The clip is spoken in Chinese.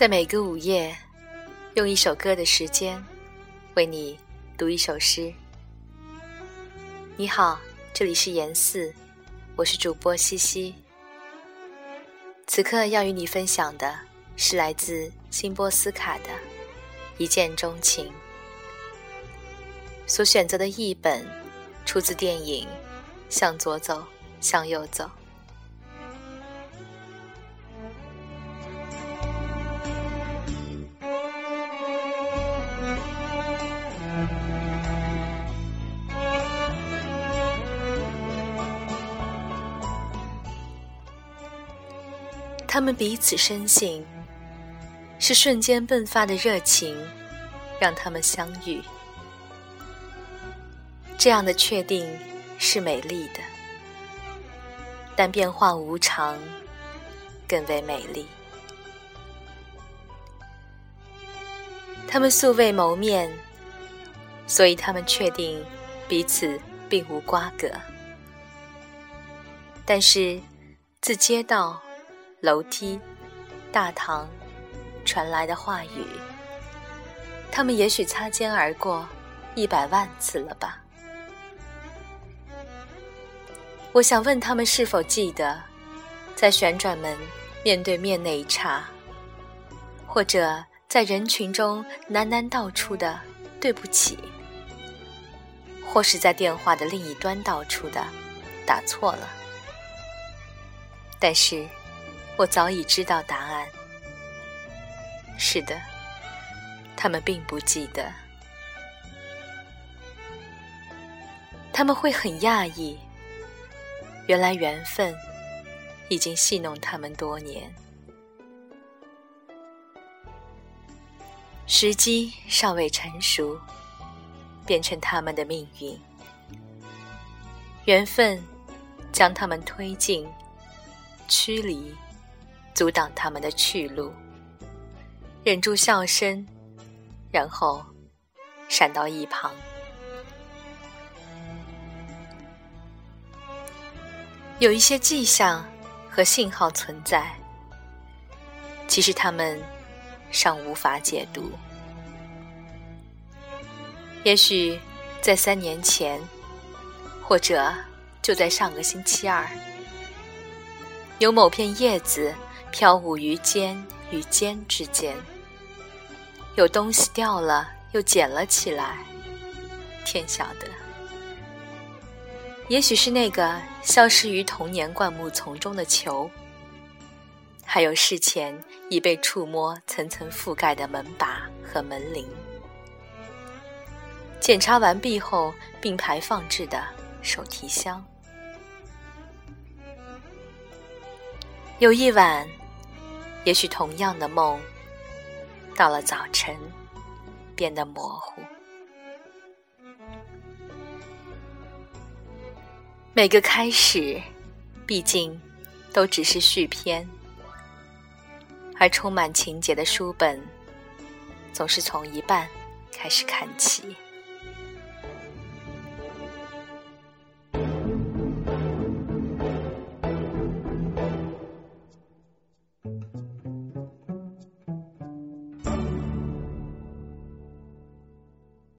在每个午夜，用一首歌的时间，为你读一首诗。你好，这里是言四，我是主播西西。此刻要与你分享的是来自辛波斯卡的《一见钟情》。所选择的译本出自电影《向左走，向右走》。他们彼此深信，是瞬间迸发的热情让他们相遇。这样的确定是美丽的，但变化无常更为美丽。他们素未谋面，所以他们确定彼此并无瓜葛。但是自街道。楼梯、大堂传来的话语，他们也许擦肩而过一百万次了吧？我想问他们是否记得，在旋转门面对面那一刹，或者在人群中喃喃道出的“对不起”，或是在电话的另一端道出的“打错了”，但是。我早已知道答案。是的，他们并不记得。他们会很讶异，原来缘分已经戏弄他们多年，时机尚未成熟，变成他们的命运。缘分将他们推进，驱离。阻挡他们的去路，忍住笑声，然后闪到一旁。有一些迹象和信号存在，其实他们尚无法解读。也许在三年前，或者就在上个星期二，有某片叶子。飘舞于肩与肩之间，有东西掉了又捡了起来，天晓得。也许是那个消失于童年灌木丛中的球，还有事前已被触摸、层层覆盖的门把和门铃。检查完毕后并排放置的手提箱，有一晚。也许同样的梦，到了早晨变得模糊。每个开始，毕竟都只是续篇，而充满情节的书本，总是从一半开始看起。